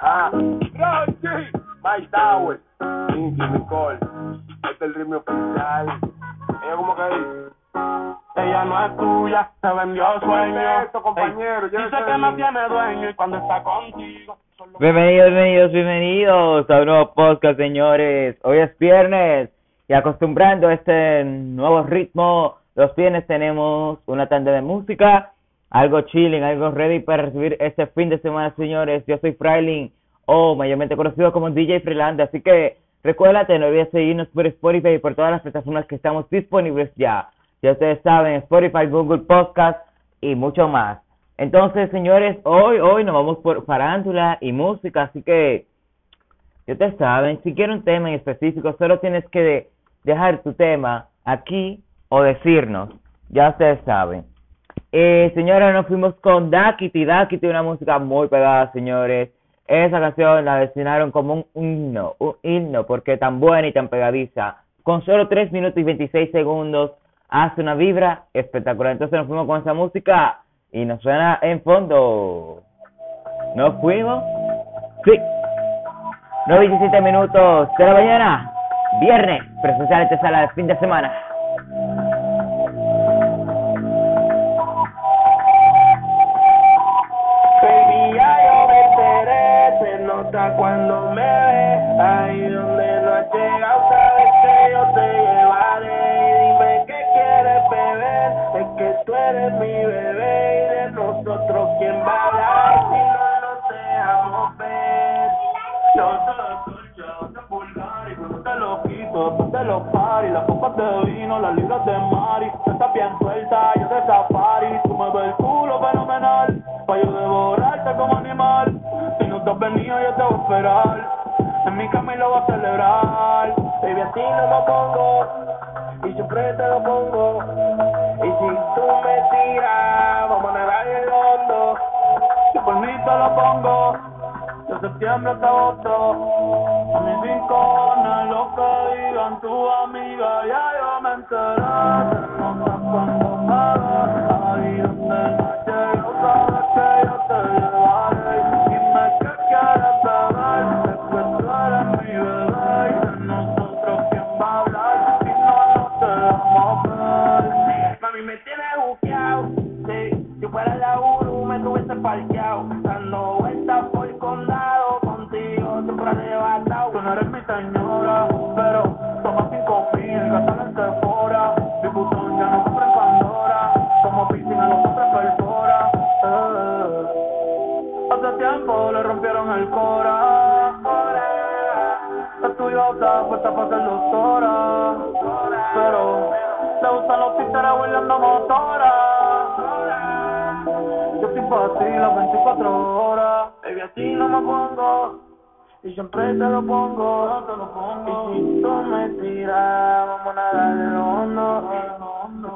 Ah, Tower, Nicky Nicole, este es el ritmo oficial. Ella como que dice. Ella no es tuya, se vendió sueño. Esto, compañero, Ey, yo dice sé. que no tiene dueño y cuando está contigo. solo- Bienvenidos, bienvenidos, bienvenidos a un nuevo podcast, señores. Hoy es viernes y acostumbrando a este nuevo ritmo, los viernes tenemos una tanda de música, algo chilling, algo ready para recibir este fin de semana, señores. Yo soy Frailing, o mayormente conocido como DJ Freeland, así que recuérdate, no olvides seguirnos por Spotify y por todas las plataformas que estamos disponibles ya. Ya ustedes saben, Spotify, Google Podcast y mucho más. Entonces, señores, hoy, hoy nos vamos por farándula y música, así que, ya ustedes saben, si quieres un tema en específico, solo tienes que de- dejar tu tema aquí o decirnos, ya ustedes saben. Eh, señores, nos fuimos con Dakiti, Dakiti, una música muy pegada, señores. Esa canción la destinaron como un himno, un himno, porque tan buena y tan pegadiza. Con solo 3 minutos y 26 segundos, hace una vibra espectacular. Entonces nos fuimos con esa música y nos suena en fondo. ¿Nos fuimos? Sí. 9 y 17 minutos de la mañana, viernes, presencial esta sala de fin de semana. Bebé. Y de nosotros, ¿quién va a hablar si no nos dejamos ver? Yo te escucho, te vulgar y cuando te lo después de los paris, las copas de vino, las libras de mari, tú estás bien suelta, yo de safari, tú me ves el culo fenomenal, pa' yo devorarte como animal, si no te has venido yo te voy a esperar, en mi cama y lo voy a celebrar, baby a ti no me pongo, y siempre te lo pongo, te lo pongo, de septiembre hasta agosto. A mis rincones, lo que digan tu amiga, ya yo me enteré. Para ser doctora. Pero le gustan los títeres huirleando motora. Yo estoy para ti las 24 horas. Baby, a ti no me pongo. Y siempre te lo pongo. Te lo pongo. Y si tú me tiras, vamos a en el hondo.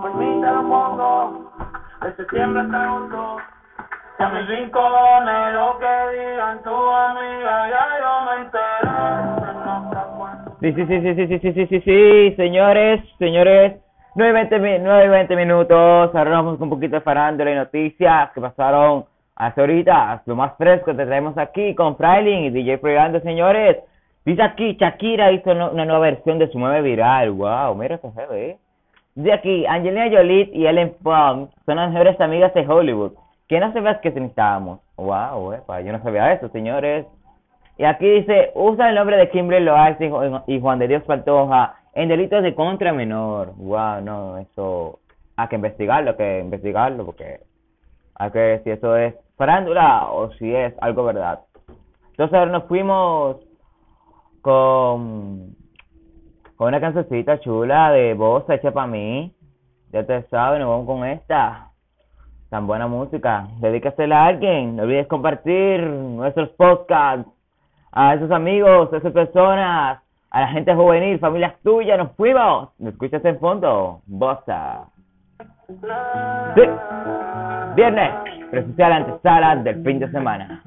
Por mí te lo pongo. De septiembre hasta agosto. Y a mis rincones, lo que digan tu amiga, ya yo me enteré. Sí, sí, sí, sí, sí, sí, sí, sí, sí, señores, señores, 9 y 20, mi- 9 y 20 minutos, ahora vamos con un poquito de farándula y noticias que pasaron hace ahorita, lo más fresco te traemos aquí con Frailing y DJ Fregando, señores, dice aquí, Shakira hizo una nueva versión de su nueve viral, wow, mira ese jefe, eh. Dice aquí, Angelina Jolie y Ellen Pong son las mejores amigas de Hollywood, que no sabías que necesitábamos, wow, yo no sabía eso, señores, y aquí dice, usa el nombre de Kimberly Loaiza y Ju- y Juan de Dios Pantoja en delitos de contra menor. Wow, no, eso hay que investigarlo, hay que investigarlo porque hay que ver si eso es farándula o si es algo verdad. Entonces ahora nos fuimos con, con una cancioncita chula de voz hecha para mí. Ya te sabes, nos vamos con esta. Tan buena música. Dedícasela a alguien. No olvides compartir nuestros podcasts a esos amigos, a esas personas, a la gente juvenil, familias tuyas, nos fuimos. ¿Me escuchas en fondo? Bossa. Sí. Viernes, presencial antesala del fin de semana.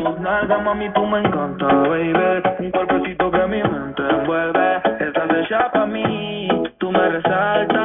Nalga, mami, tú me encanta, baby. Un cuerpecito que mi mente envuelve. Estás hecha pa' mí, tú me resaltas.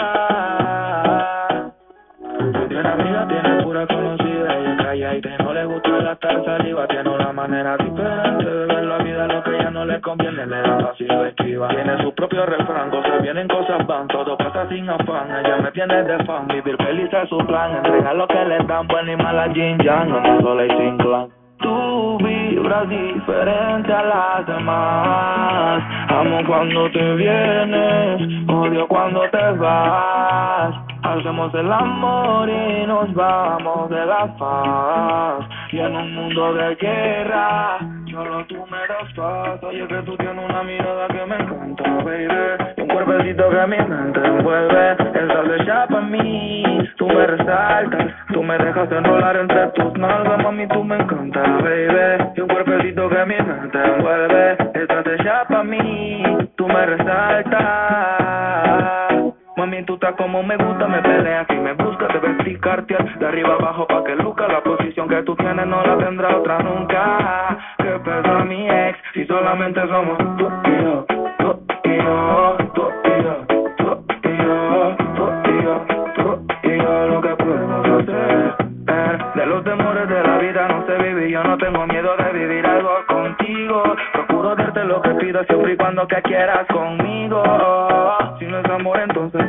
Tiene amiga, tiene pura conocida. Ella calladita y no le gusta gastar saliva. Tiene una manera diferente de ver la vida. Lo que ella no le conviene, le da fácil lo esquiva. Tiene su propio refrán, cosas vienen, cosas van. Todo pasa sin afán. Ella me tiene de fan. Vivir feliz es su plan. Entrega lo que le dan, buena y mala Jin Yang. No sola y sin clan. Tú vibras diferente a las demás. Amo cuando te vienes, odio cuando te vas. Hacemos el amor y nos vamos de la faz. Y en un mundo de guerra, solo tú me das paz. Oye, que tú tienes una mirada que me encanta, baby. Un cuerpecito que mi mente envuelve. Estás hecha pa' mí, tú me resaltas. Tú me dejas enrolar entre tus nalgas, mami, tú me encanta, baby. Y un cuerpecito que mi mente envuelve. Estás hecha pa' mí, tú me resaltas. Como me gusta, me peleas y me buscas, debes explicarte de arriba abajo pa' que luzca la posición que tú tienes no la tendrá otra nunca. Que pesa mi ex si solamente somos tú y yo, tú y yo, tú y yo, tú y yo, tú y yo, tú y yo, lo que podemos hacer. De los temores de la vida no sé vivir, yo no tengo miedo de vivir algo contigo. Procuro darte lo que pido siempre y cuando que quieras conmigo. Si no es amor, entonces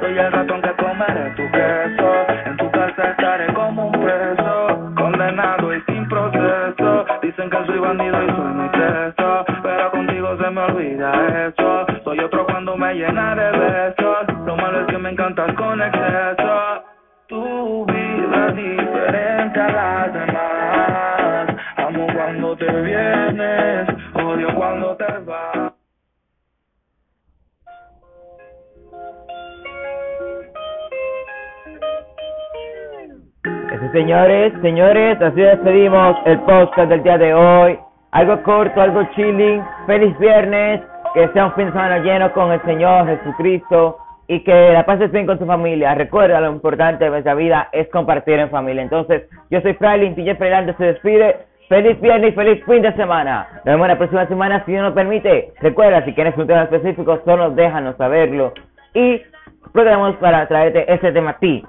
Soy el ratón que comeré tu queso. En tu casa estaré como un preso, condenado y sin proceso. Dicen que soy bandido y soy muy teso, pero contigo se me olvida eso. Soy otro cuando me llena de besos. Lo malo es que me encantas con exceso. Tu vida es diferente a las demás. Amo cuando te vienes, odio cuando te vas. Señores, señores, así despedimos el podcast del día de hoy. Algo corto, algo chilling. Feliz viernes. Que sea un fin de semana lleno con el Señor Jesucristo. Y que la pases bien con tu familia. Recuerda, lo importante de nuestra vida es compartir en familia. Entonces, yo soy Frailin, DJ Freilante se despide. Feliz viernes y feliz fin de semana. Nos vemos la próxima semana si Dios nos permite. Recuerda, si quieres un tema específico, solo déjanos saberlo. Y programamos para traerte ese tema a ti.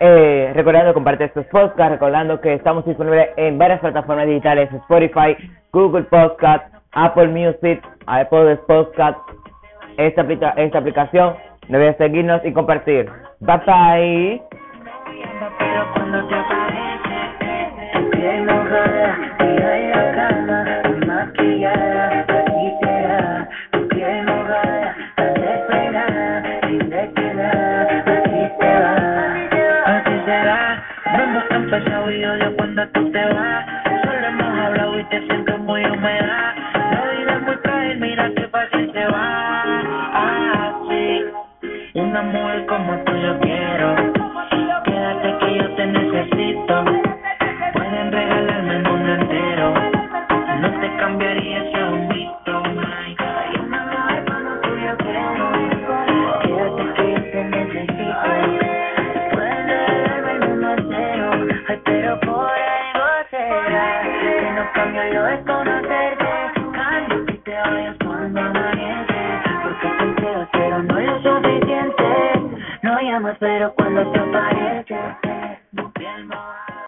Eh, recordando compartir estos podcasts, recordando que estamos disponibles en varias plataformas digitales, Spotify, Google Podcast, Apple Music, Apple Podcast, esta, esta aplicación, debes seguirnos y compartir. Bye bye. Pero cuando te